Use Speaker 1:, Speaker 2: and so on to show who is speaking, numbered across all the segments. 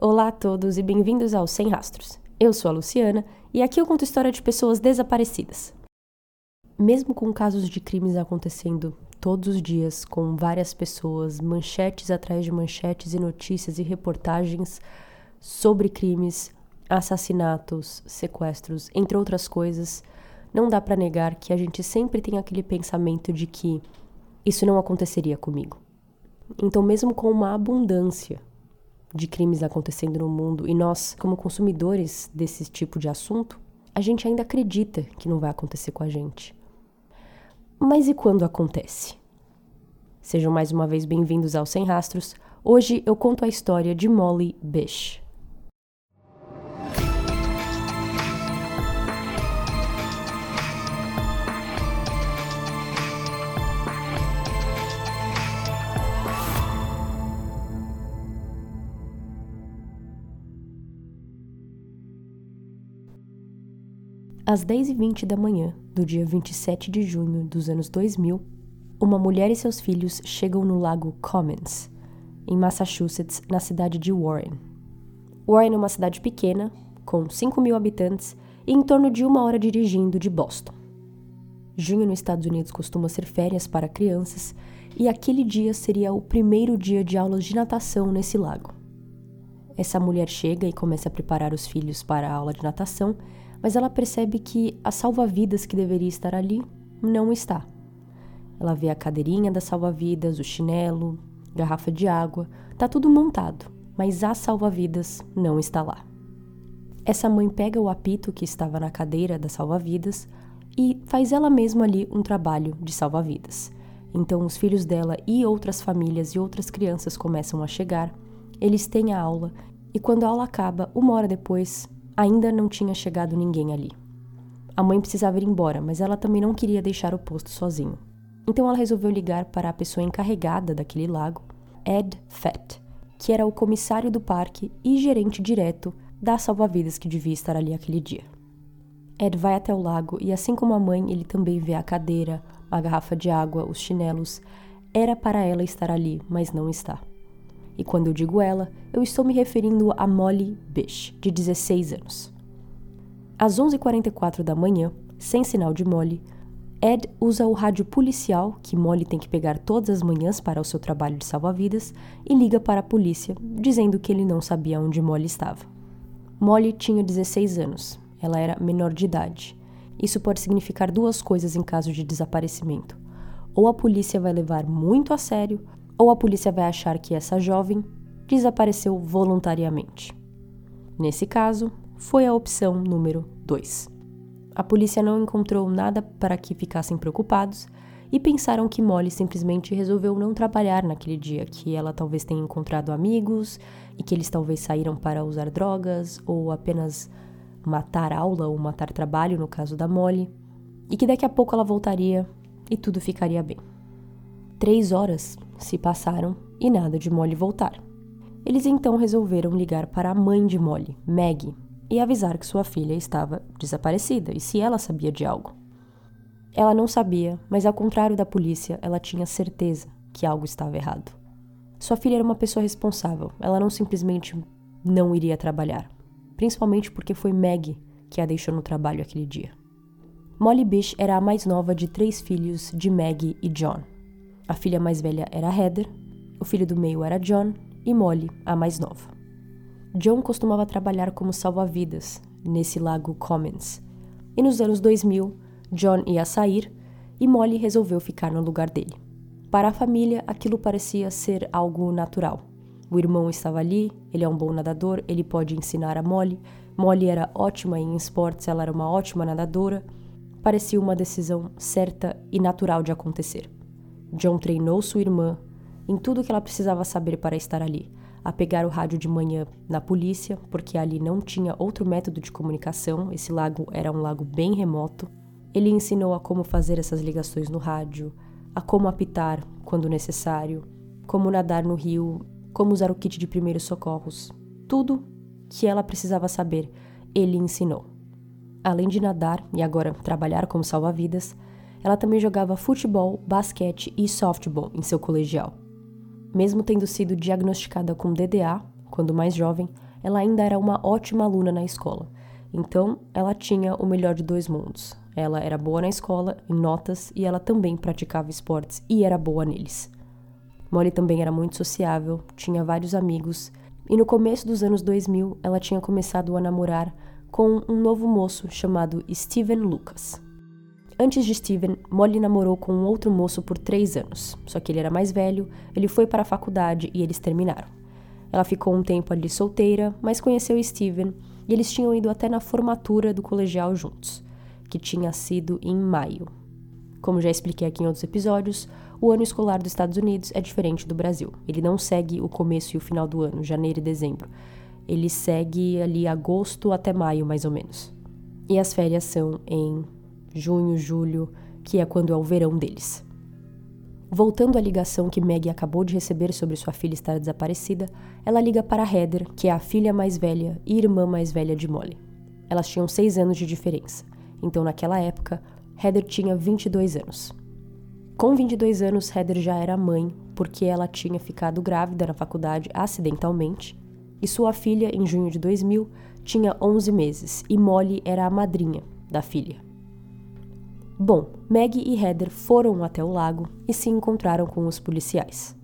Speaker 1: Olá a todos e bem-vindos ao Sem Rastros. Eu sou a Luciana e aqui eu conto história de pessoas desaparecidas. Mesmo com casos de crimes acontecendo todos os dias, com várias pessoas, manchetes atrás de manchetes e notícias e reportagens sobre crimes, assassinatos, sequestros, entre outras coisas, não dá para negar que a gente sempre tem aquele pensamento de que isso não aconteceria comigo. Então, mesmo com uma abundância de crimes acontecendo no mundo e nós, como consumidores desse tipo de assunto, a gente ainda acredita que não vai acontecer com a gente. Mas e quando acontece? Sejam mais uma vez bem-vindos ao Sem Rastros. Hoje eu conto a história de Molly Bish. Às 10h20 da manhã do dia 27 de junho dos anos 2000, uma mulher e seus filhos chegam no lago Commons, em Massachusetts, na cidade de Warren. Warren é uma cidade pequena, com 5 mil habitantes e em torno de uma hora dirigindo de Boston. Junho nos Estados Unidos costuma ser férias para crianças e aquele dia seria o primeiro dia de aulas de natação nesse lago. Essa mulher chega e começa a preparar os filhos para a aula de natação mas ela percebe que a salva-vidas que deveria estar ali não está. Ela vê a cadeirinha da salva-vidas, o chinelo, garrafa de água, tá tudo montado, mas a salva-vidas não está lá. Essa mãe pega o apito que estava na cadeira da salva-vidas e faz ela mesma ali um trabalho de salva-vidas. Então os filhos dela e outras famílias e outras crianças começam a chegar, eles têm a aula e quando a aula acaba, uma hora depois, Ainda não tinha chegado ninguém ali. A mãe precisava ir embora, mas ela também não queria deixar o posto sozinho. Então ela resolveu ligar para a pessoa encarregada daquele lago, Ed Fett, que era o comissário do parque e gerente direto da salva-vidas que devia estar ali aquele dia. Ed vai até o lago e, assim como a mãe, ele também vê a cadeira, a garrafa de água, os chinelos. Era para ela estar ali, mas não está. E quando eu digo ela, eu estou me referindo a Molly Bish, de 16 anos. Às 11h44 da manhã, sem sinal de Molly, Ed usa o rádio policial que Molly tem que pegar todas as manhãs para o seu trabalho de salva-vidas e liga para a polícia, dizendo que ele não sabia onde Molly estava. Molly tinha 16 anos, ela era menor de idade. Isso pode significar duas coisas em caso de desaparecimento. Ou a polícia vai levar muito a sério, ou a polícia vai achar que essa jovem desapareceu voluntariamente. Nesse caso, foi a opção número 2. A polícia não encontrou nada para que ficassem preocupados e pensaram que Molly simplesmente resolveu não trabalhar naquele dia, que ela talvez tenha encontrado amigos e que eles talvez saíram para usar drogas ou apenas matar aula ou matar trabalho, no caso da Molly, e que daqui a pouco ela voltaria e tudo ficaria bem. Três horas se passaram e nada de Molly voltar. Eles então resolveram ligar para a mãe de Molly, Maggie, e avisar que sua filha estava desaparecida e se ela sabia de algo. Ela não sabia, mas ao contrário da polícia, ela tinha certeza que algo estava errado. Sua filha era uma pessoa responsável, ela não simplesmente não iria trabalhar, principalmente porque foi Maggie que a deixou no trabalho aquele dia. Molly Bish era a mais nova de três filhos de Maggie e John. A filha mais velha era Heather, o filho do meio era John e Molly, a mais nova. John costumava trabalhar como salva-vidas nesse lago Commons. E nos anos 2000, John ia sair e Molly resolveu ficar no lugar dele. Para a família, aquilo parecia ser algo natural. O irmão estava ali, ele é um bom nadador, ele pode ensinar a Molly. Molly era ótima em esportes, ela era uma ótima nadadora. Parecia uma decisão certa e natural de acontecer. John treinou sua irmã em tudo que ela precisava saber para estar ali. A pegar o rádio de manhã na polícia, porque ali não tinha outro método de comunicação, esse lago era um lago bem remoto. Ele ensinou a como fazer essas ligações no rádio, a como apitar quando necessário, como nadar no rio, como usar o kit de primeiros socorros. Tudo que ela precisava saber, ele ensinou. Além de nadar e agora trabalhar como salva-vidas, ela também jogava futebol, basquete e softball em seu colegial. Mesmo tendo sido diagnosticada com DDA, quando mais jovem, ela ainda era uma ótima aluna na escola. Então, ela tinha o melhor de dois mundos. Ela era boa na escola, em notas, e ela também praticava esportes e era boa neles. Molly também era muito sociável, tinha vários amigos, e no começo dos anos 2000 ela tinha começado a namorar com um novo moço chamado Steven Lucas. Antes de Steven, Molly namorou com um outro moço por três anos, só que ele era mais velho, ele foi para a faculdade e eles terminaram. Ela ficou um tempo ali solteira, mas conheceu Steven e eles tinham ido até na formatura do colegial juntos, que tinha sido em maio. Como já expliquei aqui em outros episódios, o ano escolar dos Estados Unidos é diferente do Brasil. Ele não segue o começo e o final do ano, janeiro e dezembro. Ele segue ali agosto até maio, mais ou menos. E as férias são em junho, julho, que é quando é o verão deles. Voltando à ligação que Maggie acabou de receber sobre sua filha estar desaparecida, ela liga para Heather, que é a filha mais velha e irmã mais velha de Molly. Elas tinham seis anos de diferença, então naquela época, Heather tinha 22 anos. Com 22 anos, Heather já era mãe, porque ela tinha ficado grávida na faculdade acidentalmente, e sua filha, em junho de 2000, tinha 11 meses, e Molly era a madrinha da filha. Bom, Maggie e Heather foram até o lago e se encontraram com os policiais.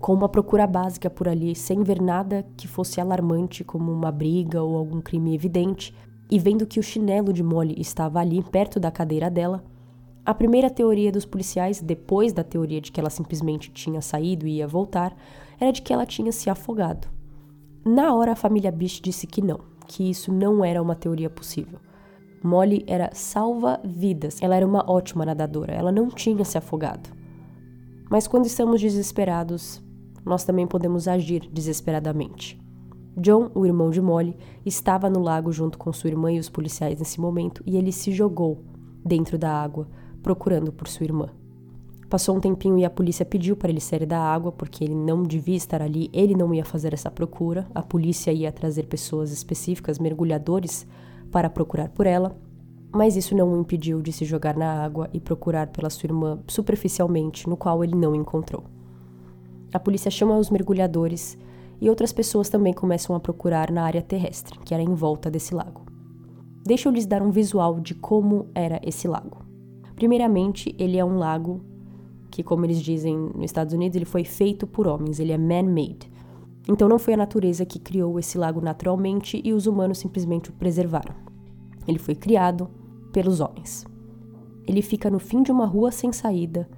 Speaker 1: Com uma procura básica por ali, sem ver nada que fosse alarmante, como uma briga ou algum crime evidente, e vendo que o chinelo de Molly estava ali, perto da cadeira dela, a primeira teoria dos policiais, depois da teoria de que ela simplesmente tinha saído e ia voltar, era de que ela tinha se afogado. Na hora, a família Bish disse que não, que isso não era uma teoria possível. Molly era salva-vidas. Ela era uma ótima nadadora, ela não tinha se afogado. Mas quando estamos desesperados, nós também podemos agir desesperadamente. John, o irmão de Molly, estava no lago junto com sua irmã e os policiais nesse momento e ele se jogou dentro da água, procurando por sua irmã. Passou um tempinho e a polícia pediu para ele sair da água porque ele não devia estar ali, ele não ia fazer essa procura, a polícia ia trazer pessoas específicas, mergulhadores, para procurar por ela, mas isso não o impediu de se jogar na água e procurar pela sua irmã superficialmente, no qual ele não encontrou. A polícia chama os mergulhadores e outras pessoas também começam a procurar na área terrestre, que era em volta desse lago. Deixa eu lhes dar um visual de como era esse lago. Primeiramente, ele é um lago que, como eles dizem nos Estados Unidos, ele foi feito por homens, ele é man-made. Então não foi a natureza que criou esse lago naturalmente e os humanos simplesmente o preservaram. Ele foi criado pelos homens. Ele fica no fim de uma rua sem saída,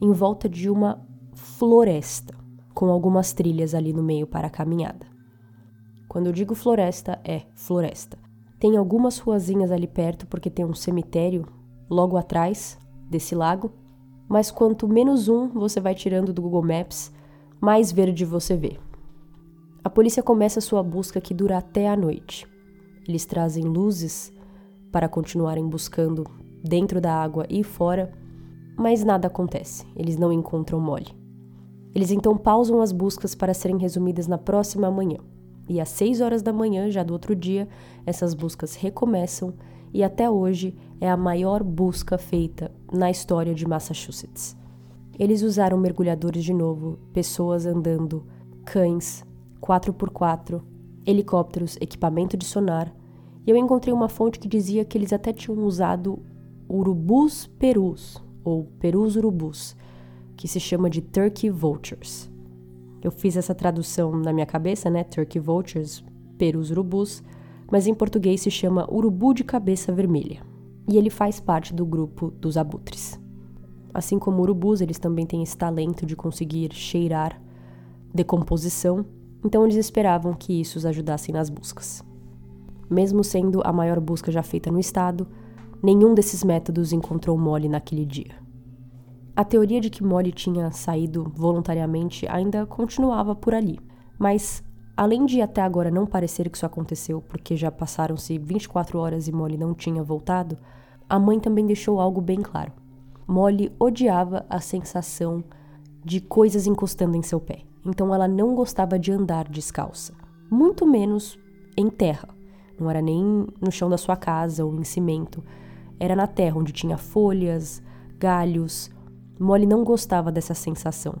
Speaker 1: em volta de uma floresta, com algumas trilhas ali no meio para a caminhada. Quando eu digo floresta, é floresta. Tem algumas ruazinhas ali perto porque tem um cemitério logo atrás desse lago, mas quanto menos um você vai tirando do Google Maps, mais verde você vê. A polícia começa sua busca que dura até a noite. Eles trazem luzes para continuarem buscando dentro da água e fora, mas nada acontece. Eles não encontram Molly. Eles então pausam as buscas para serem resumidas na próxima manhã. E às 6 horas da manhã, já do outro dia, essas buscas recomeçam e até hoje é a maior busca feita na história de Massachusetts. Eles usaram mergulhadores de novo, pessoas andando, cães, 4x4, helicópteros, equipamento de sonar, e eu encontrei uma fonte que dizia que eles até tinham usado urubus perus, ou perus urubus, que se chama de turkey vultures. Eu fiz essa tradução na minha cabeça, né? Turkey vultures, perus urubus, mas em português se chama urubu de cabeça vermelha. E ele faz parte do grupo dos abutres. Assim como urubus, eles também têm esse talento de conseguir cheirar decomposição então eles esperavam que isso os ajudasse nas buscas. Mesmo sendo a maior busca já feita no estado, nenhum desses métodos encontrou Molly naquele dia. A teoria de que Molly tinha saído voluntariamente ainda continuava por ali, mas além de até agora não parecer que isso aconteceu porque já passaram-se 24 horas e Molly não tinha voltado, a mãe também deixou algo bem claro. Molly odiava a sensação de coisas encostando em seu pé então ela não gostava de andar descalça, muito menos em terra. Não era nem no chão da sua casa ou em cimento, era na terra onde tinha folhas, galhos. Molly não gostava dessa sensação.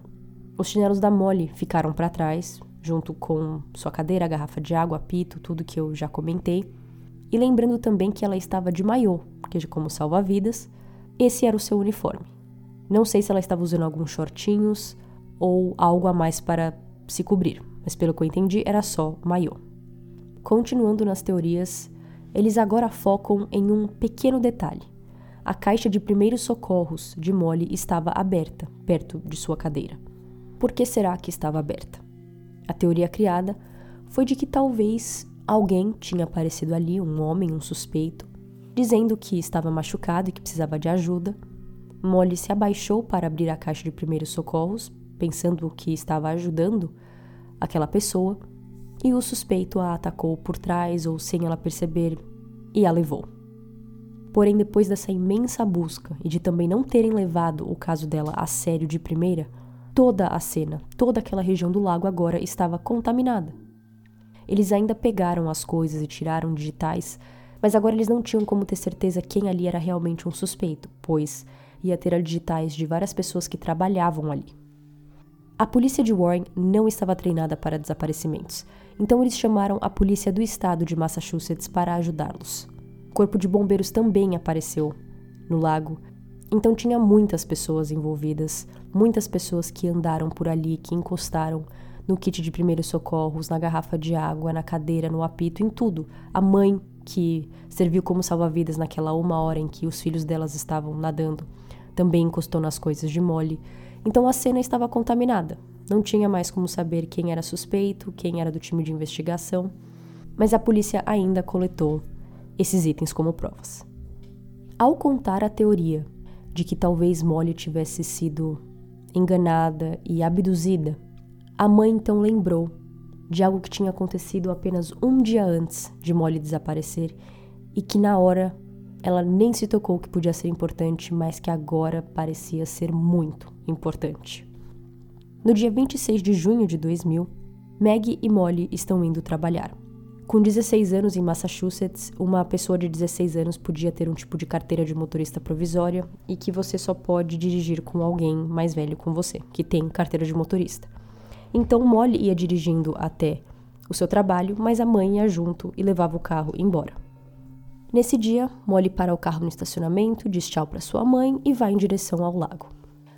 Speaker 1: Os chinelos da Molly ficaram para trás, junto com sua cadeira, garrafa de água, apito, tudo que eu já comentei. E lembrando também que ela estava de maiô, que como salva-vidas, esse era o seu uniforme. Não sei se ela estava usando alguns shortinhos ou algo a mais para se cobrir, mas pelo que eu entendi era só maiô. Continuando nas teorias, eles agora focam em um pequeno detalhe. A caixa de primeiros socorros de Molly estava aberta, perto de sua cadeira. Por que será que estava aberta? A teoria criada foi de que talvez alguém tinha aparecido ali, um homem, um suspeito, dizendo que estava machucado e que precisava de ajuda. Molly se abaixou para abrir a caixa de primeiros socorros, pensando que estava ajudando aquela pessoa, e o suspeito a atacou por trás ou sem ela perceber e a levou. Porém, depois dessa imensa busca e de também não terem levado o caso dela a sério de primeira, toda a cena, toda aquela região do lago agora estava contaminada. Eles ainda pegaram as coisas e tiraram digitais, mas agora eles não tinham como ter certeza quem ali era realmente um suspeito, pois ia ter digitais de várias pessoas que trabalhavam ali. A polícia de Warren não estava treinada para desaparecimentos, então eles chamaram a polícia do estado de Massachusetts para ajudá-los. O corpo de bombeiros também apareceu no lago então tinha muitas pessoas envolvidas, muitas pessoas que andaram por ali, que encostaram no kit de primeiros socorros, na garrafa de água, na cadeira, no apito, em tudo. A mãe que serviu como salva-vidas naquela uma hora em que os filhos delas estavam nadando, também encostou nas coisas de Molly. Então a cena estava contaminada. Não tinha mais como saber quem era suspeito, quem era do time de investigação, mas a polícia ainda coletou esses itens como provas. Ao contar a teoria de que talvez Molly tivesse sido enganada e abduzida, a mãe então lembrou de algo que tinha acontecido apenas um dia antes de Molly desaparecer e que na hora ela nem se tocou que podia ser importante, mas que agora parecia ser muito importante. No dia 26 de junho de 2000, Maggie e Molly estão indo trabalhar. Com 16 anos em Massachusetts, uma pessoa de 16 anos podia ter um tipo de carteira de motorista provisória e que você só pode dirigir com alguém mais velho com você, que tem carteira de motorista. Então Molly ia dirigindo até o seu trabalho, mas a mãe ia junto e levava o carro embora. Nesse dia, Molly para o carro no estacionamento, diz tchau para sua mãe e vai em direção ao lago.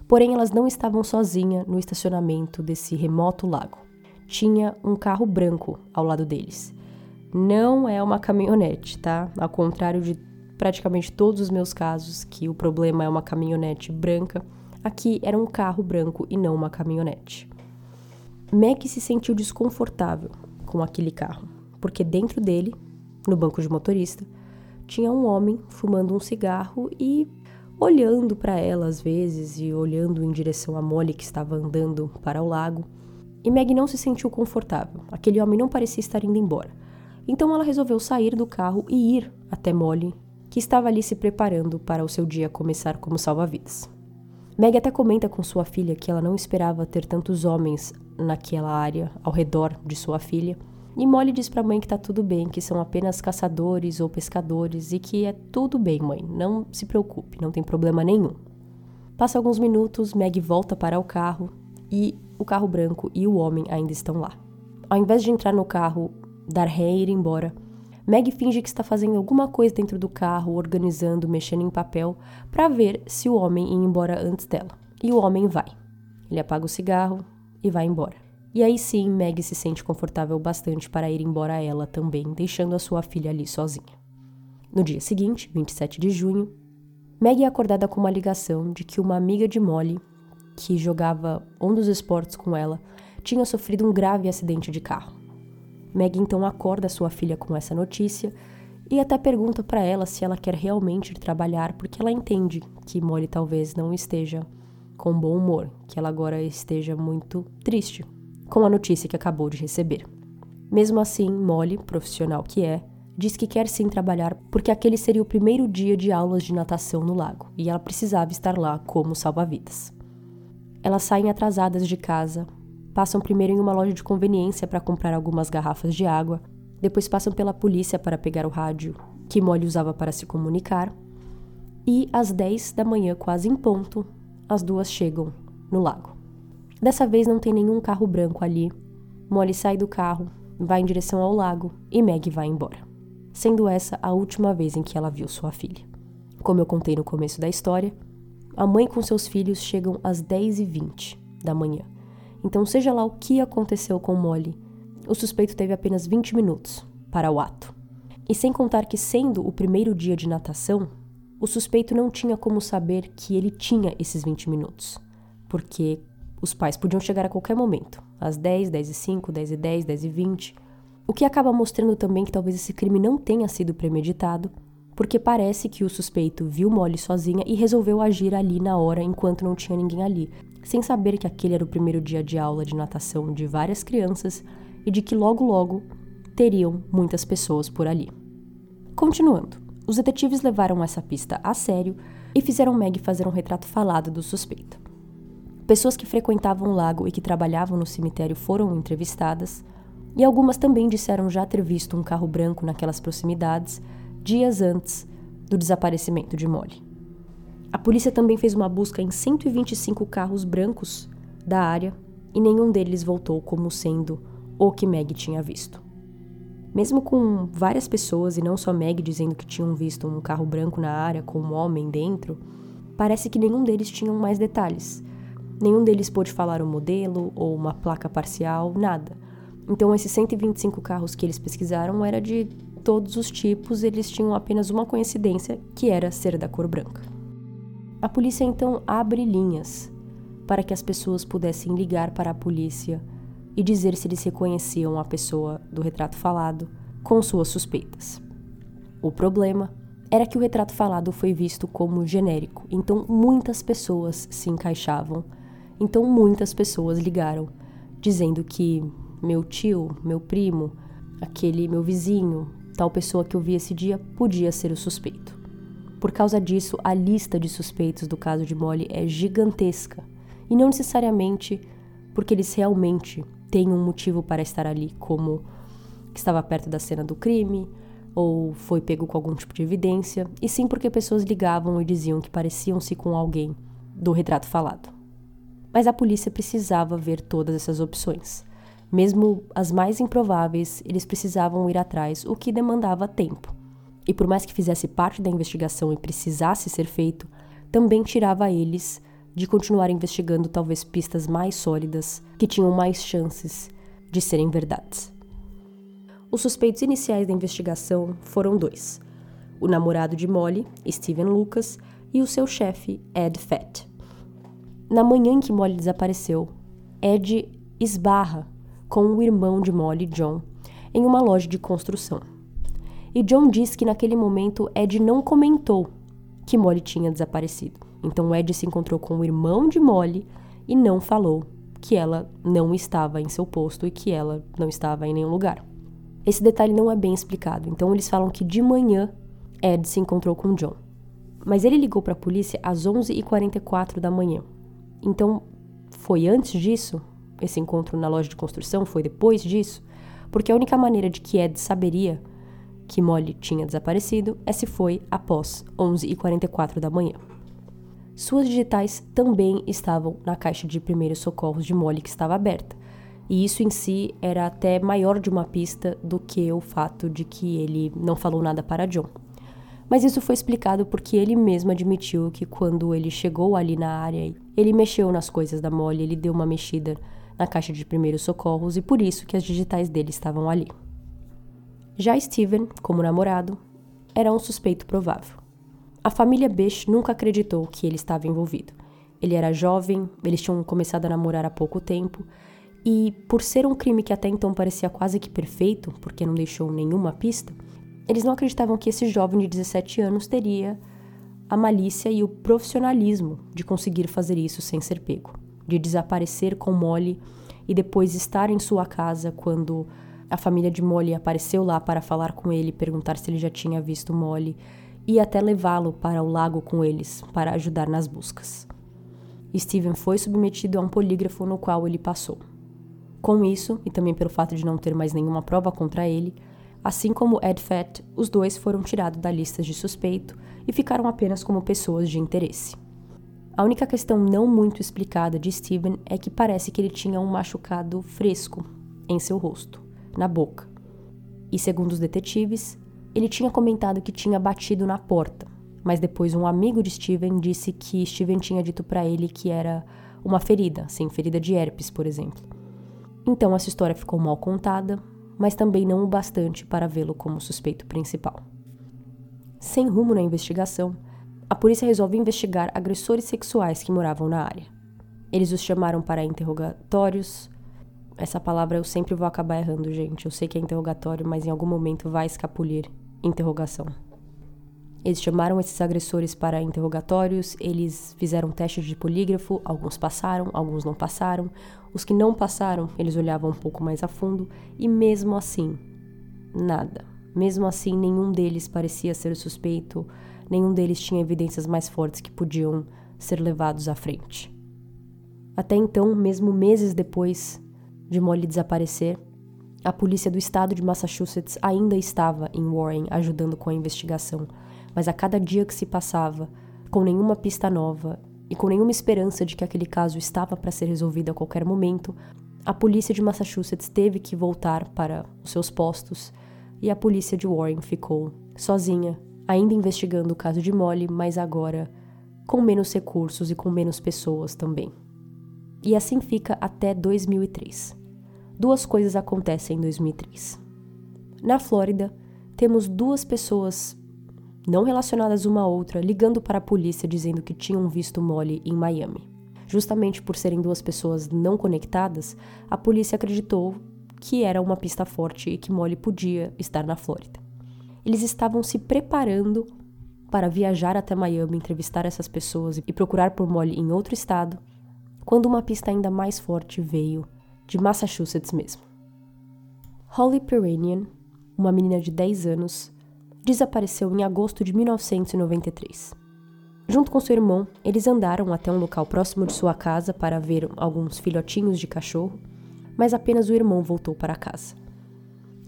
Speaker 1: Porém, elas não estavam sozinhas no estacionamento desse remoto lago. Tinha um carro branco ao lado deles não é uma caminhonete, tá? Ao contrário de praticamente todos os meus casos, que o problema é uma caminhonete branca, aqui era um carro branco e não uma caminhonete. Mac se sentiu desconfortável com aquele carro, porque dentro dele, no banco de motorista, tinha um homem fumando um cigarro e olhando para ela às vezes e olhando em direção a Molly que estava andando para o lago. E Meg não se sentiu confortável. Aquele homem não parecia estar indo embora. Então ela resolveu sair do carro e ir até Molly, que estava ali se preparando para o seu dia começar como salva-vidas. Meg até comenta com sua filha que ela não esperava ter tantos homens naquela área ao redor de sua filha. E Molly diz para mãe que tá tudo bem, que são apenas caçadores ou pescadores e que é tudo bem, mãe, não se preocupe, não tem problema nenhum. Passa alguns minutos, Meg volta para o carro e o carro branco e o homem ainda estão lá. Ao invés de entrar no carro, dar ré e ir embora. Meg finge que está fazendo alguma coisa dentro do carro, organizando, mexendo em papel, para ver se o homem ia embora antes dela. E o homem vai. Ele apaga o cigarro e vai embora. E aí sim, Meg se sente confortável bastante para ir embora ela também, deixando a sua filha ali sozinha. No dia seguinte, 27 de junho, Meg é acordada com uma ligação de que uma amiga de Molly, que jogava um dos esportes com ela, tinha sofrido um grave acidente de carro. Meg então acorda sua filha com essa notícia e até pergunta para ela se ela quer realmente trabalhar, porque ela entende que Molly talvez não esteja com bom humor, que ela agora esteja muito triste com a notícia que acabou de receber. Mesmo assim, Molly, profissional que é, diz que quer sim trabalhar porque aquele seria o primeiro dia de aulas de natação no lago e ela precisava estar lá como salva-vidas. Elas saem atrasadas de casa Passam primeiro em uma loja de conveniência para comprar algumas garrafas de água, depois passam pela polícia para pegar o rádio que Molly usava para se comunicar, e às 10 da manhã, quase em ponto, as duas chegam no lago. Dessa vez não tem nenhum carro branco ali, Molly sai do carro, vai em direção ao lago e Meg vai embora, sendo essa a última vez em que ela viu sua filha. Como eu contei no começo da história, a mãe com seus filhos chegam às 10h20 da manhã. Então, seja lá o que aconteceu com Molly, o suspeito teve apenas 20 minutos para o ato. E sem contar que, sendo o primeiro dia de natação, o suspeito não tinha como saber que ele tinha esses 20 minutos, porque os pais podiam chegar a qualquer momento, às 10, 10 e 5, 10 e 10, 10 e 20, o que acaba mostrando também que talvez esse crime não tenha sido premeditado, porque parece que o suspeito viu Molly sozinha e resolveu agir ali na hora enquanto não tinha ninguém ali, sem saber que aquele era o primeiro dia de aula de natação de várias crianças e de que logo logo teriam muitas pessoas por ali. Continuando, os detetives levaram essa pista a sério e fizeram Meg fazer um retrato falado do suspeito. Pessoas que frequentavam o lago e que trabalhavam no cemitério foram entrevistadas, e algumas também disseram já ter visto um carro branco naquelas proximidades dias antes do desaparecimento de Molly. A polícia também fez uma busca em 125 carros brancos da área e nenhum deles voltou como sendo o que Meg tinha visto. Mesmo com várias pessoas, e não só Meg, dizendo que tinham visto um carro branco na área com um homem dentro, parece que nenhum deles tinha mais detalhes. Nenhum deles pôde falar o modelo ou uma placa parcial, nada. Então, esses 125 carros que eles pesquisaram era de todos os tipos, eles tinham apenas uma coincidência, que era ser da cor branca. A polícia então abre linhas para que as pessoas pudessem ligar para a polícia e dizer se eles reconheciam a pessoa do retrato falado com suas suspeitas. O problema era que o retrato falado foi visto como genérico, então muitas pessoas se encaixavam, então muitas pessoas ligaram, dizendo que meu tio, meu primo, aquele meu vizinho, tal pessoa que eu vi esse dia podia ser o suspeito. Por causa disso, a lista de suspeitos do caso de Molly é gigantesca, e não necessariamente porque eles realmente tem um motivo para estar ali, como que estava perto da cena do crime ou foi pego com algum tipo de evidência, e sim porque pessoas ligavam e diziam que pareciam-se com alguém do retrato falado. Mas a polícia precisava ver todas essas opções. Mesmo as mais improváveis, eles precisavam ir atrás, o que demandava tempo. E por mais que fizesse parte da investigação e precisasse ser feito, também tirava eles de continuar investigando talvez pistas mais sólidas que tinham mais chances de serem verdades. Os suspeitos iniciais da investigação foram dois: o namorado de Molly, Steven Lucas, e o seu chefe, Ed Fett. Na manhã em que Molly desapareceu, Ed esbarra com o irmão de Molly, John, em uma loja de construção. E John diz que naquele momento Ed não comentou que Molly tinha desaparecido. Então Ed se encontrou com o irmão de Molly e não falou que ela não estava em seu posto e que ela não estava em nenhum lugar. Esse detalhe não é bem explicado, então eles falam que de manhã Ed se encontrou com John. Mas ele ligou para a polícia às 11h44 da manhã. Então, foi antes disso? Esse encontro na loja de construção foi depois disso? Porque a única maneira de que Ed saberia que Molly tinha desaparecido é se foi após 11h44 da manhã. Suas digitais também estavam na caixa de primeiros socorros de Molly que estava aberta, e isso em si era até maior de uma pista do que o fato de que ele não falou nada para John. Mas isso foi explicado porque ele mesmo admitiu que quando ele chegou ali na área, ele mexeu nas coisas da Molly, ele deu uma mexida na caixa de primeiros socorros e por isso que as digitais dele estavam ali. Já Steven, como namorado, era um suspeito provável. A família Bish nunca acreditou que ele estava envolvido. Ele era jovem, eles tinham começado a namorar há pouco tempo, e por ser um crime que até então parecia quase que perfeito, porque não deixou nenhuma pista, eles não acreditavam que esse jovem de 17 anos teria a malícia e o profissionalismo de conseguir fazer isso sem ser pego, de desaparecer com Molly e depois estar em sua casa quando a família de Molly apareceu lá para falar com ele, perguntar se ele já tinha visto Molly e até levá-lo para o lago com eles para ajudar nas buscas. Steven foi submetido a um polígrafo no qual ele passou. Com isso, e também pelo fato de não ter mais nenhuma prova contra ele, assim como Ed Fett, os dois foram tirados da lista de suspeito e ficaram apenas como pessoas de interesse. A única questão não muito explicada de Steven é que parece que ele tinha um machucado fresco em seu rosto, na boca. E segundo os detetives, ele tinha comentado que tinha batido na porta, mas depois um amigo de Steven disse que Steven tinha dito para ele que era uma ferida, sim, ferida de herpes, por exemplo. Então essa história ficou mal contada, mas também não o bastante para vê-lo como suspeito principal. Sem rumo na investigação, a polícia resolve investigar agressores sexuais que moravam na área. Eles os chamaram para interrogatórios. Essa palavra eu sempre vou acabar errando, gente. Eu sei que é interrogatório, mas em algum momento vai escapulir interrogação. Eles chamaram esses agressores para interrogatórios, eles fizeram testes de polígrafo, alguns passaram, alguns não passaram. Os que não passaram, eles olhavam um pouco mais a fundo e mesmo assim, nada. Mesmo assim, nenhum deles parecia ser suspeito, nenhum deles tinha evidências mais fortes que podiam ser levados à frente. Até então, mesmo meses depois de Molly desaparecer, a polícia do estado de Massachusetts ainda estava em Warren ajudando com a investigação mas a cada dia que se passava, com nenhuma pista nova e com nenhuma esperança de que aquele caso estava para ser resolvido a qualquer momento, a polícia de Massachusetts teve que voltar para os seus postos e a polícia de Warren ficou sozinha, ainda investigando o caso de Molly, mas agora com menos recursos e com menos pessoas também. E assim fica até 2003. Duas coisas acontecem em 2003. Na Flórida, temos duas pessoas não relacionadas uma à outra, ligando para a polícia dizendo que tinham visto Molly em Miami. Justamente por serem duas pessoas não conectadas, a polícia acreditou que era uma pista forte e que Molly podia estar na Flórida. Eles estavam se preparando para viajar até Miami, entrevistar essas pessoas e procurar por Molly em outro estado, quando uma pista ainda mais forte veio de Massachusetts mesmo. Holly Peranian, uma menina de 10 anos, desapareceu em agosto de 1993. Junto com seu irmão, eles andaram até um local próximo de sua casa para ver alguns filhotinhos de cachorro, mas apenas o irmão voltou para casa.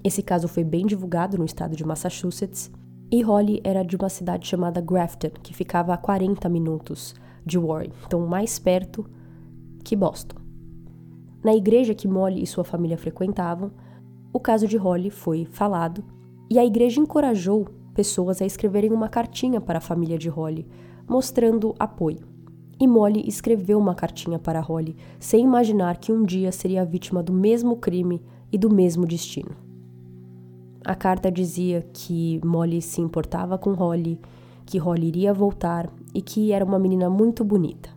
Speaker 1: Esse caso foi bem divulgado no estado de Massachusetts e Holly era de uma cidade chamada Grafton, que ficava a 40 minutos de Warren, então mais perto que Boston. Na igreja que Molly e sua família frequentavam, o caso de Holly foi falado e a igreja encorajou pessoas a escreverem uma cartinha para a família de Holly, mostrando apoio. E Molly escreveu uma cartinha para Holly, sem imaginar que um dia seria vítima do mesmo crime e do mesmo destino. A carta dizia que Molly se importava com Holly, que Holly iria voltar e que era uma menina muito bonita.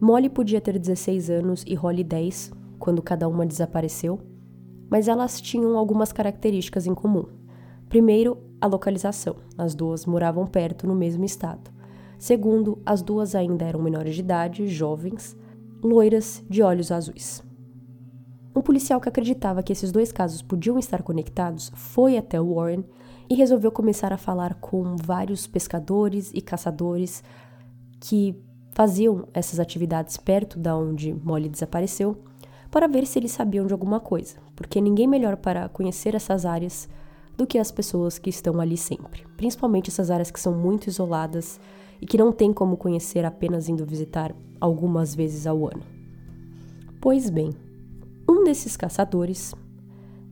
Speaker 1: Molly podia ter 16 anos e Holly 10, quando cada uma desapareceu, mas elas tinham algumas características em comum. Primeiro, a localização. As duas moravam perto no mesmo estado. Segundo, as duas ainda eram menores de idade, jovens, loiras, de olhos azuis. Um policial que acreditava que esses dois casos podiam estar conectados foi até Warren e resolveu começar a falar com vários pescadores e caçadores que faziam essas atividades perto da onde Molly desapareceu para ver se eles sabiam de alguma coisa, porque ninguém melhor para conhecer essas áreas do que as pessoas que estão ali sempre, principalmente essas áreas que são muito isoladas e que não tem como conhecer apenas indo visitar algumas vezes ao ano. Pois bem, um desses caçadores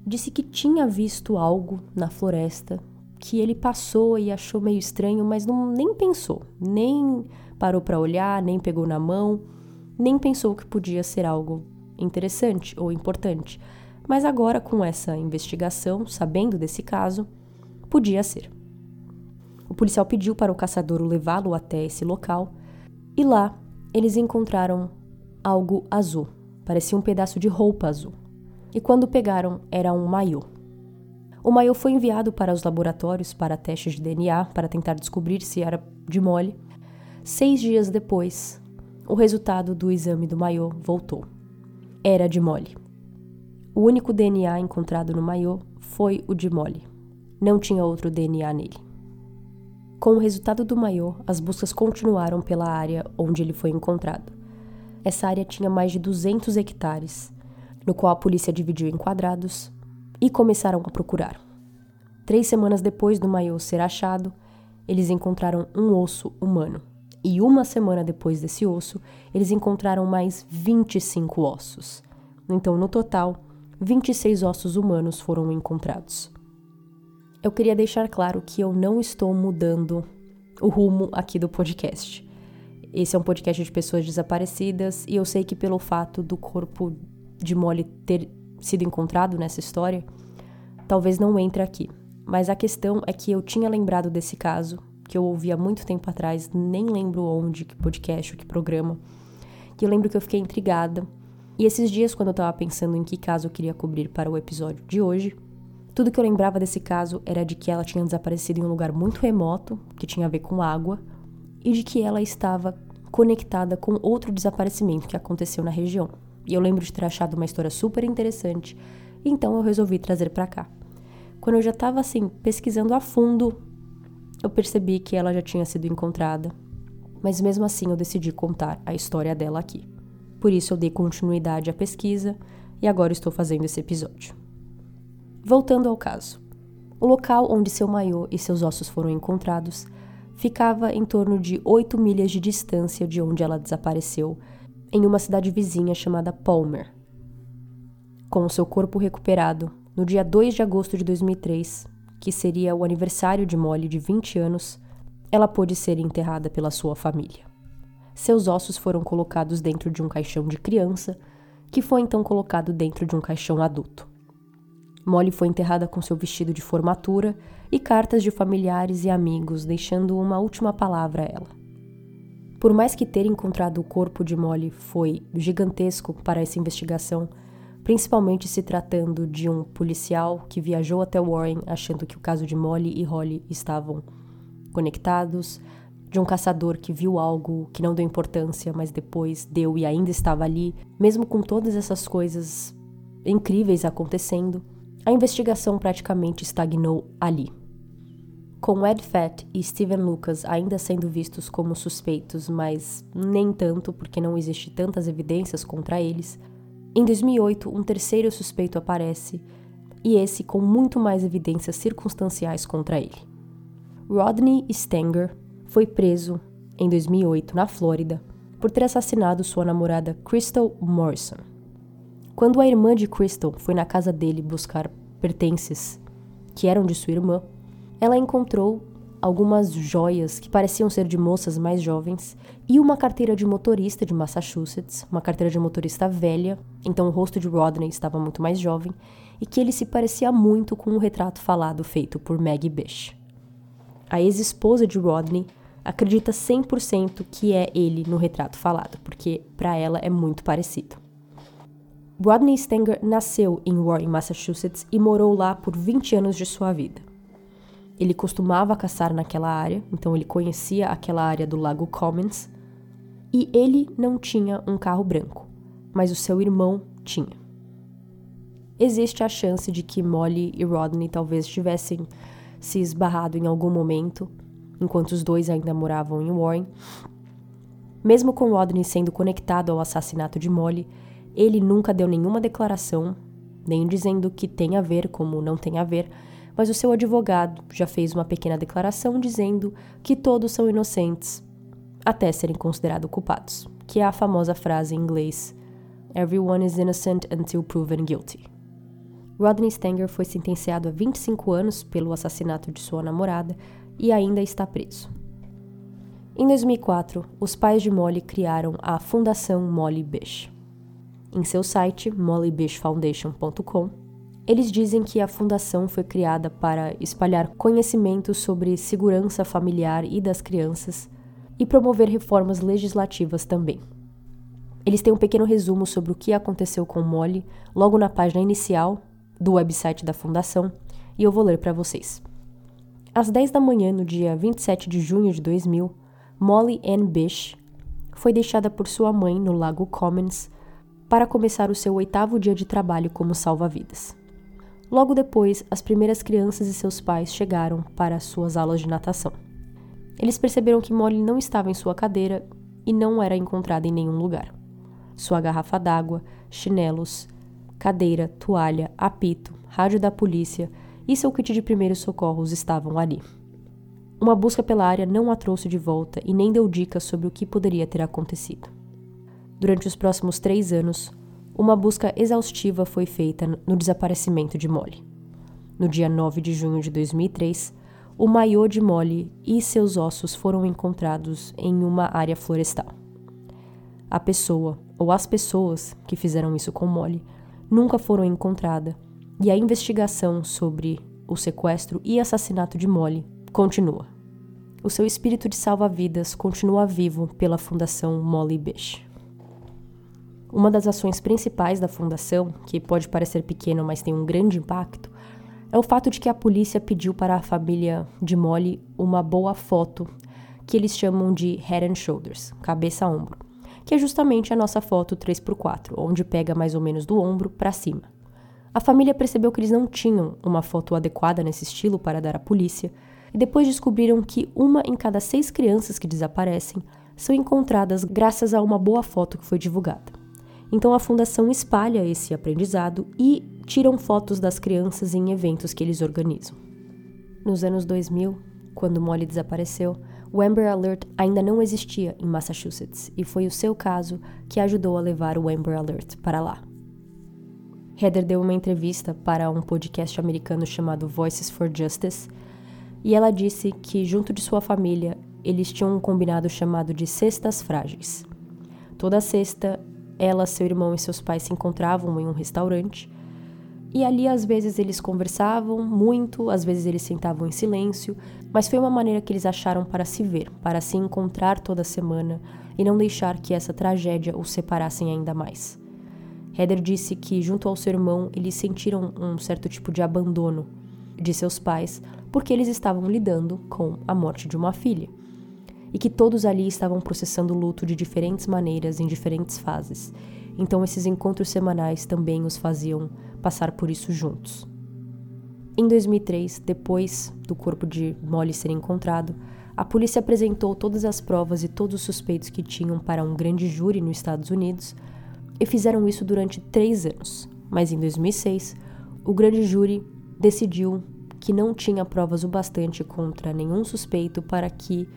Speaker 1: disse que tinha visto algo na floresta que ele passou e achou meio estranho, mas não nem pensou, nem parou para olhar, nem pegou na mão, nem pensou que podia ser algo interessante ou importante, mas agora com essa investigação, sabendo desse caso, podia ser. O policial pediu para o caçador levá-lo até esse local e lá eles encontraram algo azul, parecia um pedaço de roupa azul. E quando pegaram, era um maiô. O maiô foi enviado para os laboratórios para testes de DNA para tentar descobrir se era de mole. Seis dias depois, o resultado do exame do maiô voltou era de Molly. O único DNA encontrado no maiô foi o de Molly. Não tinha outro DNA nele. Com o resultado do maiô, as buscas continuaram pela área onde ele foi encontrado. Essa área tinha mais de 200 hectares, no qual a polícia dividiu em quadrados e começaram a procurar. Três semanas depois do maiô ser achado, eles encontraram um osso humano e uma semana depois desse osso, eles encontraram mais 25 ossos. Então, no total, 26 ossos humanos foram encontrados. Eu queria deixar claro que eu não estou mudando o rumo aqui do podcast. Esse é um podcast de pessoas desaparecidas e eu sei que pelo fato do corpo de Molly ter sido encontrado nessa história, talvez não entre aqui. Mas a questão é que eu tinha lembrado desse caso, que eu ouvi há muito tempo atrás, nem lembro onde, que podcast, que programa. E eu lembro que eu fiquei intrigada. E esses dias, quando eu tava pensando em que caso eu queria cobrir para o episódio de hoje, tudo que eu lembrava desse caso era de que ela tinha desaparecido em um lugar muito remoto, que tinha a ver com água, e de que ela estava conectada com outro desaparecimento que aconteceu na região. E eu lembro de ter achado uma história super interessante, então eu resolvi trazer para cá. Quando eu já estava assim pesquisando a fundo, eu percebi que ela já tinha sido encontrada. Mas mesmo assim eu decidi contar a história dela aqui. Por isso eu dei continuidade à pesquisa e agora estou fazendo esse episódio. Voltando ao caso. O local onde seu maiô e seus ossos foram encontrados ficava em torno de 8 milhas de distância de onde ela desapareceu, em uma cidade vizinha chamada Palmer. Com o seu corpo recuperado, no dia 2 de agosto de 2003, que seria o aniversário de Molly de 20 anos, ela pôde ser enterrada pela sua família. Seus ossos foram colocados dentro de um caixão de criança, que foi então colocado dentro de um caixão adulto. Molly foi enterrada com seu vestido de formatura e cartas de familiares e amigos, deixando uma última palavra a ela. Por mais que ter encontrado o corpo de Molly foi gigantesco para essa investigação, principalmente se tratando de um policial que viajou até Warren achando que o caso de Molly e Holly estavam conectados, de um caçador que viu algo que não deu importância, mas depois deu e ainda estava ali, mesmo com todas essas coisas incríveis acontecendo, a investigação praticamente estagnou ali. Com Ed Fett e Steven Lucas ainda sendo vistos como suspeitos, mas nem tanto porque não existe tantas evidências contra eles, em 2008 um terceiro suspeito aparece, e esse com muito mais evidências circunstanciais contra ele. Rodney Stanger foi preso em 2008 na Flórida por ter assassinado sua namorada Crystal Morrison. Quando a irmã de Crystal foi na casa dele buscar pertences que eram de sua irmã, ela encontrou algumas joias que pareciam ser de moças mais jovens e uma carteira de motorista de Massachusetts, uma carteira de motorista velha, então o rosto de Rodney estava muito mais jovem e que ele se parecia muito com o retrato falado feito por Maggie Bish. A ex-esposa de Rodney acredita 100% que é ele no retrato falado, porque para ela é muito parecido. Rodney Stanger nasceu em Warren, Massachusetts e morou lá por 20 anos de sua vida. Ele costumava caçar naquela área, então ele conhecia aquela área do Lago Commons, e ele não tinha um carro branco, mas o seu irmão tinha. Existe a chance de que Molly e Rodney talvez tivessem se esbarrado em algum momento, enquanto os dois ainda moravam em Warren. Mesmo com Rodney sendo conectado ao assassinato de Molly, ele nunca deu nenhuma declaração, nem dizendo que tem a ver como não tem a ver, mas o seu advogado já fez uma pequena declaração dizendo que todos são inocentes até serem considerados culpados, que é a famosa frase em inglês Everyone is innocent until proven guilty. Rodney Stanger foi sentenciado a 25 anos pelo assassinato de sua namorada e ainda está preso. Em 2004, os pais de Molly criaram a Fundação Molly Bish. Em seu site, mollybishfoundation.com, eles dizem que a fundação foi criada para espalhar conhecimento sobre segurança familiar e das crianças e promover reformas legislativas também. Eles têm um pequeno resumo sobre o que aconteceu com Molly logo na página inicial do website da fundação e eu vou ler para vocês. Às 10 da manhã, no dia 27 de junho de 2000, Molly Ann Bish foi deixada por sua mãe no Lago Commons para começar o seu oitavo dia de trabalho como salva-vidas. Logo depois, as primeiras crianças e seus pais chegaram para suas aulas de natação. Eles perceberam que Molly não estava em sua cadeira e não era encontrada em nenhum lugar. Sua garrafa d'água, chinelos, cadeira, toalha, apito, rádio da polícia e seu kit de primeiros socorros estavam ali. Uma busca pela área não a trouxe de volta e nem deu dicas sobre o que poderia ter acontecido. Durante os próximos três anos, uma busca exaustiva foi feita no desaparecimento de Molly. No dia 9 de junho de 2003, o maiô de Molly e seus ossos foram encontrados em uma área florestal. A pessoa ou as pessoas que fizeram isso com Molly nunca foram encontradas e a investigação sobre o sequestro e assassinato de Molly continua. O seu espírito de salva-vidas continua vivo pela Fundação Molly Bish. Uma das ações principais da fundação, que pode parecer pequena, mas tem um grande impacto, é o fato de que a polícia pediu para a família de Molly uma boa foto, que eles chamam de head and shoulders, cabeça a ombro, que é justamente a nossa foto 3x4, onde pega mais ou menos do ombro para cima. A família percebeu que eles não tinham uma foto adequada nesse estilo para dar à polícia, e depois descobriram que uma em cada seis crianças que desaparecem são encontradas graças a uma boa foto que foi divulgada. Então a fundação espalha esse aprendizado e tiram fotos das crianças em eventos que eles organizam. Nos anos 2000, quando Molly desapareceu, o Amber Alert ainda não existia em Massachusetts e foi o seu caso que ajudou a levar o Amber Alert para lá. Heather deu uma entrevista para um podcast americano chamado Voices for Justice e ela disse que, junto de sua família, eles tinham um combinado chamado de cestas frágeis. Toda sexta, ela, seu irmão e seus pais se encontravam em um restaurante. E ali, às vezes, eles conversavam muito, às vezes, eles sentavam em silêncio, mas foi uma maneira que eles acharam para se ver, para se encontrar toda semana e não deixar que essa tragédia os separassem ainda mais. Heather disse que, junto ao seu irmão, eles sentiram um certo tipo de abandono de seus pais, porque eles estavam lidando com a morte de uma filha e que todos ali estavam processando o luto de diferentes maneiras em diferentes fases. Então esses encontros semanais também os faziam passar por isso juntos. Em 2003, depois do corpo de Molly ser encontrado, a polícia apresentou todas as provas e todos os suspeitos que tinham para um grande júri nos Estados Unidos e fizeram isso durante três anos. Mas em 2006, o grande júri decidiu que não tinha provas o bastante contra nenhum suspeito para que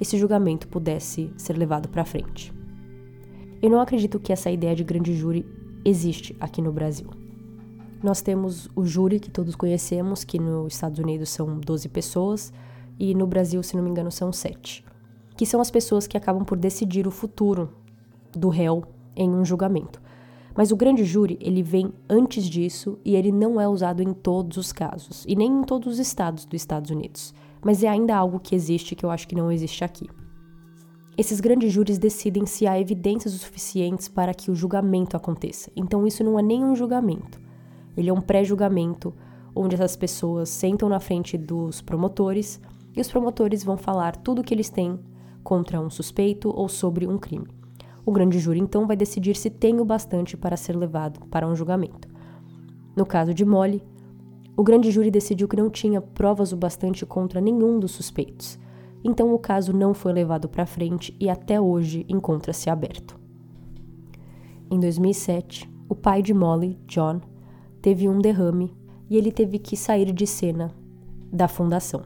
Speaker 1: esse julgamento pudesse ser levado para frente. Eu não acredito que essa ideia de grande júri existe aqui no Brasil. Nós temos o júri que todos conhecemos, que nos Estados Unidos são 12 pessoas e no Brasil, se não me engano, são 7, que são as pessoas que acabam por decidir o futuro do réu em um julgamento. Mas o grande júri, ele vem antes disso e ele não é usado em todos os casos, e nem em todos os estados dos Estados Unidos mas é ainda algo que existe que eu acho que não existe aqui. Esses grandes júris decidem se há evidências o suficientes para que o julgamento aconteça. Então isso não é nem um julgamento. Ele é um pré-julgamento onde essas pessoas sentam na frente dos promotores e os promotores vão falar tudo o que eles têm contra um suspeito ou sobre um crime. O grande júri então vai decidir se tem o bastante para ser levado para um julgamento. No caso de Molly, o grande júri decidiu que não tinha provas o bastante contra nenhum dos suspeitos. Então o caso não foi levado para frente e até hoje encontra-se aberto. Em 2007, o pai de Molly, John, teve um derrame e ele teve que sair de cena da fundação.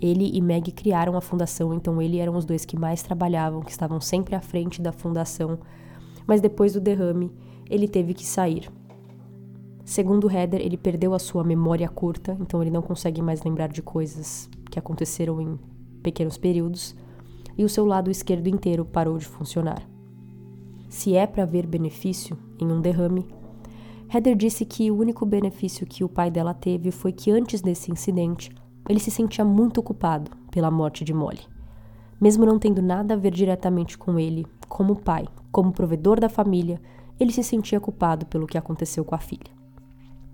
Speaker 1: Ele e Meg criaram a fundação, então ele eram os dois que mais trabalhavam, que estavam sempre à frente da fundação. Mas depois do derrame, ele teve que sair Segundo Heather, ele perdeu a sua memória curta, então ele não consegue mais lembrar de coisas que aconteceram em pequenos períodos, e o seu lado esquerdo inteiro parou de funcionar. Se é para ver benefício em um derrame, Heather disse que o único benefício que o pai dela teve foi que antes desse incidente, ele se sentia muito culpado pela morte de Molly. Mesmo não tendo nada a ver diretamente com ele, como pai, como provedor da família, ele se sentia culpado pelo que aconteceu com a filha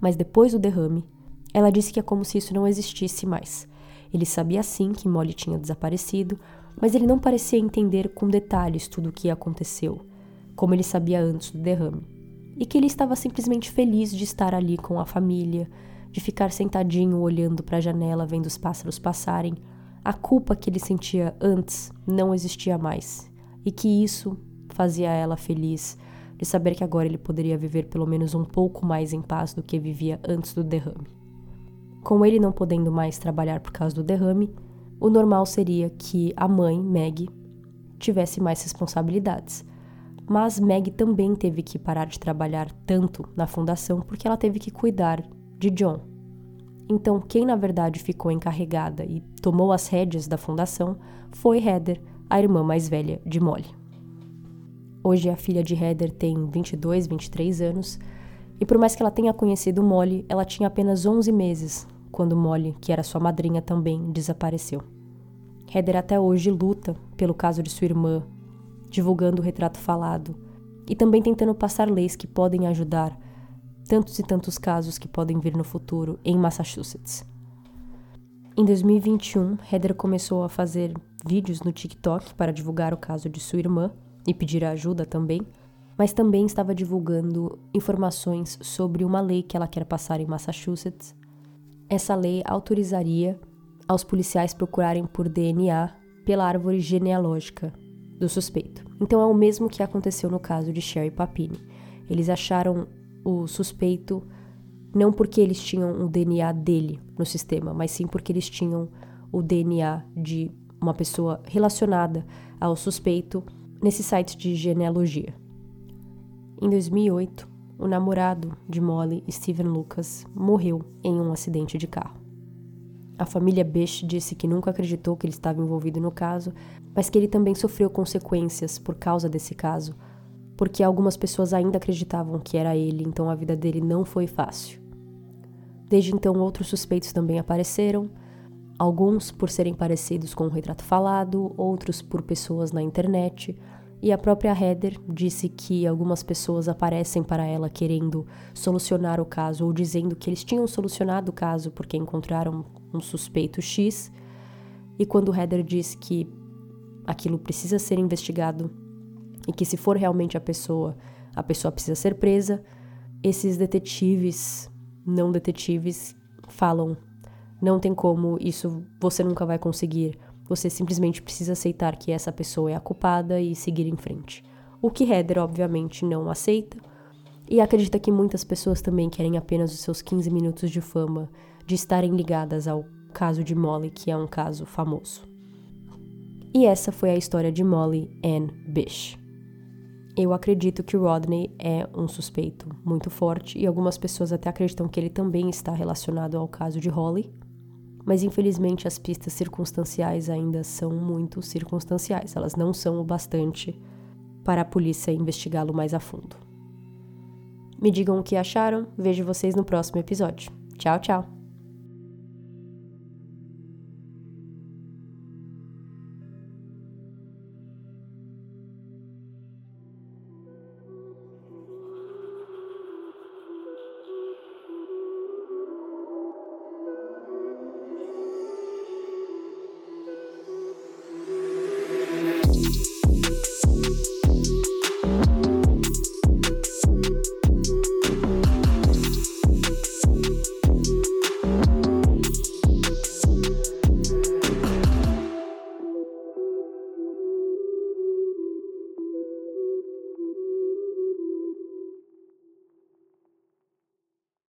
Speaker 1: mas depois do derrame, ela disse que é como se isso não existisse mais. Ele sabia sim que Molly tinha desaparecido, mas ele não parecia entender com detalhes tudo o que aconteceu, como ele sabia antes do derrame. E que ele estava simplesmente feliz de estar ali com a família, de ficar sentadinho olhando para a janela vendo os pássaros passarem. A culpa que ele sentia antes não existia mais, e que isso fazia ela feliz de saber que agora ele poderia viver pelo menos um pouco mais em paz do que vivia antes do derrame. Com ele não podendo mais trabalhar por causa do derrame, o normal seria que a mãe, Meg, tivesse mais responsabilidades. Mas Meg também teve que parar de trabalhar tanto na fundação porque ela teve que cuidar de John. Então, quem na verdade ficou encarregada e tomou as rédeas da fundação foi Heather, a irmã mais velha de Molly. Hoje a filha de Heather tem 22, 23 anos, e por mais que ela tenha conhecido Molly, ela tinha apenas 11 meses quando Molly, que era sua madrinha também, desapareceu. Heather até hoje luta pelo caso de sua irmã, divulgando o retrato falado e também tentando passar leis que podem ajudar tantos e tantos casos que podem vir no futuro em Massachusetts. Em 2021, Heather começou a fazer vídeos no TikTok para divulgar o caso de sua irmã e pedir ajuda também, mas também estava divulgando informações sobre uma lei que ela quer passar em Massachusetts. Essa lei autorizaria aos policiais procurarem por DNA pela árvore genealógica do suspeito. Então é o mesmo que aconteceu no caso de Sherry Papini. Eles acharam o suspeito não porque eles tinham o DNA dele no sistema, mas sim porque eles tinham o DNA de uma pessoa relacionada ao suspeito nesse site de genealogia. Em 2008, o namorado de Molly, Steven Lucas, morreu em um acidente de carro. A família Bish disse que nunca acreditou que ele estava envolvido no caso, mas que ele também sofreu consequências por causa desse caso, porque algumas pessoas ainda acreditavam que era ele, então a vida dele não foi fácil. Desde então, outros suspeitos também apareceram, alguns por serem parecidos com o retrato falado, outros por pessoas na internet, e a própria Heather disse que algumas pessoas aparecem para ela querendo solucionar o caso ou dizendo que eles tinham solucionado o caso porque encontraram um suspeito X. E quando Heather diz que aquilo precisa ser investigado e que se for realmente a pessoa, a pessoa precisa ser presa, esses detetives, não detetives, falam: não tem como, isso você nunca vai conseguir você simplesmente precisa aceitar que essa pessoa é a culpada e seguir em frente. O que Heather, obviamente, não aceita. E acredita que muitas pessoas também querem apenas os seus 15 minutos de fama de estarem ligadas ao caso de Molly, que é um caso famoso. E essa foi a história de Molly Ann Bish. Eu acredito que Rodney é um suspeito muito forte e algumas pessoas até acreditam que ele também está relacionado ao caso de Holly, mas infelizmente as pistas circunstanciais ainda são muito circunstanciais, elas não são o bastante para a polícia investigá-lo mais a fundo. Me digam o que acharam, vejo vocês no próximo episódio. Tchau, tchau!